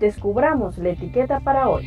descubramos la etiqueta para hoy.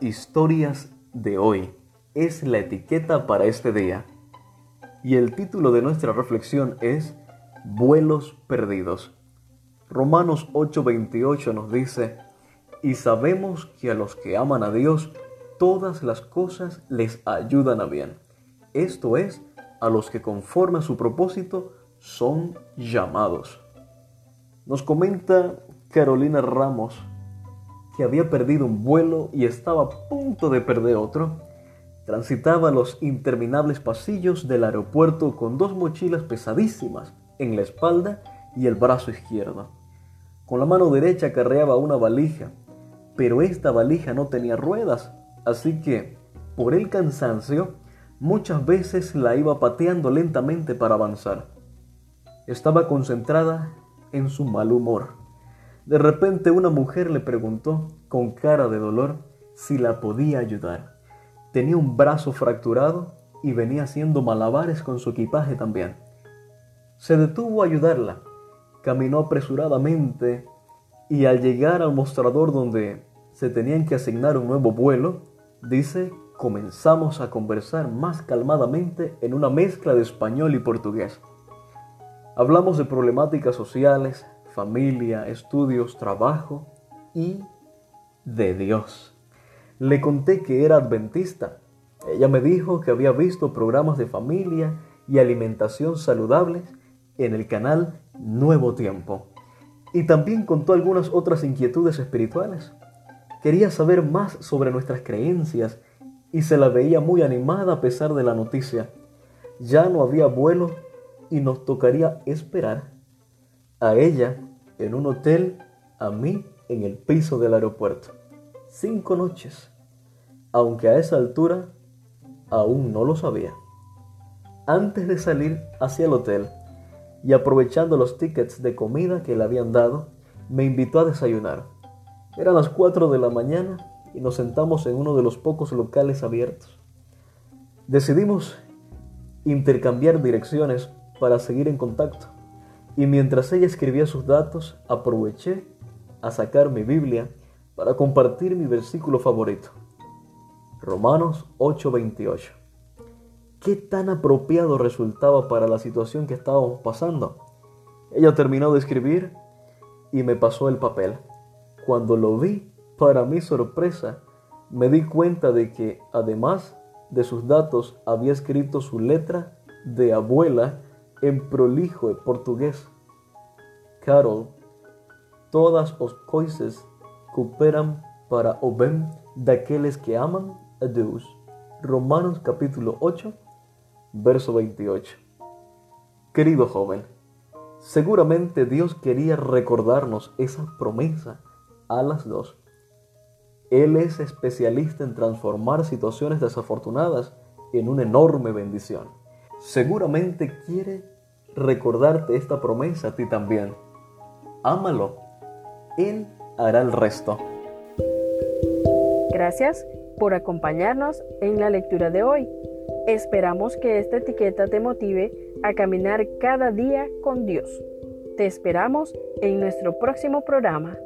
Historias de hoy es la etiqueta para este día. Y el título de nuestra reflexión es Vuelos perdidos. Romanos 8:28 nos dice, y sabemos que a los que aman a Dios, todas las cosas les ayudan a bien. Esto es, a los que conforme a su propósito son llamados. Nos comenta Carolina Ramos que había perdido un vuelo y estaba a punto de perder otro, transitaba los interminables pasillos del aeropuerto con dos mochilas pesadísimas en la espalda y el brazo izquierdo. Con la mano derecha carreaba una valija, pero esta valija no tenía ruedas, así que, por el cansancio, muchas veces la iba pateando lentamente para avanzar. Estaba concentrada en su mal humor. De repente una mujer le preguntó, con cara de dolor, si la podía ayudar. Tenía un brazo fracturado y venía haciendo malabares con su equipaje también. Se detuvo a ayudarla, caminó apresuradamente y al llegar al mostrador donde se tenían que asignar un nuevo vuelo, dice, comenzamos a conversar más calmadamente en una mezcla de español y portugués. Hablamos de problemáticas sociales, familia, estudios, trabajo y de Dios. Le conté que era adventista. Ella me dijo que había visto programas de familia y alimentación saludables en el canal Nuevo Tiempo. Y también contó algunas otras inquietudes espirituales. Quería saber más sobre nuestras creencias y se la veía muy animada a pesar de la noticia. Ya no había vuelo y nos tocaría esperar a ella en un hotel, a mí en el piso del aeropuerto. Cinco noches, aunque a esa altura aún no lo sabía. Antes de salir hacia el hotel y aprovechando los tickets de comida que le habían dado, me invitó a desayunar. Eran las 4 de la mañana y nos sentamos en uno de los pocos locales abiertos. Decidimos intercambiar direcciones para seguir en contacto. Y mientras ella escribía sus datos, aproveché a sacar mi Biblia para compartir mi versículo favorito. Romanos 8:28. ¿Qué tan apropiado resultaba para la situación que estábamos pasando? Ella terminó de escribir y me pasó el papel. Cuando lo vi, para mi sorpresa, me di cuenta de que además de sus datos había escrito su letra de abuela en prolijo portugués. Carol, todas os coisas cooperan para o bem daqueles que aman a Deus. Romanos capítulo 8, verso 28. Querido joven, seguramente Dios quería recordarnos esa promesa a las dos. Él es especialista en transformar situaciones desafortunadas en una enorme bendición. Seguramente quiere recordarte esta promesa a ti también. Ámalo. Él hará el resto. Gracias por acompañarnos en la lectura de hoy. Esperamos que esta etiqueta te motive a caminar cada día con Dios. Te esperamos en nuestro próximo programa.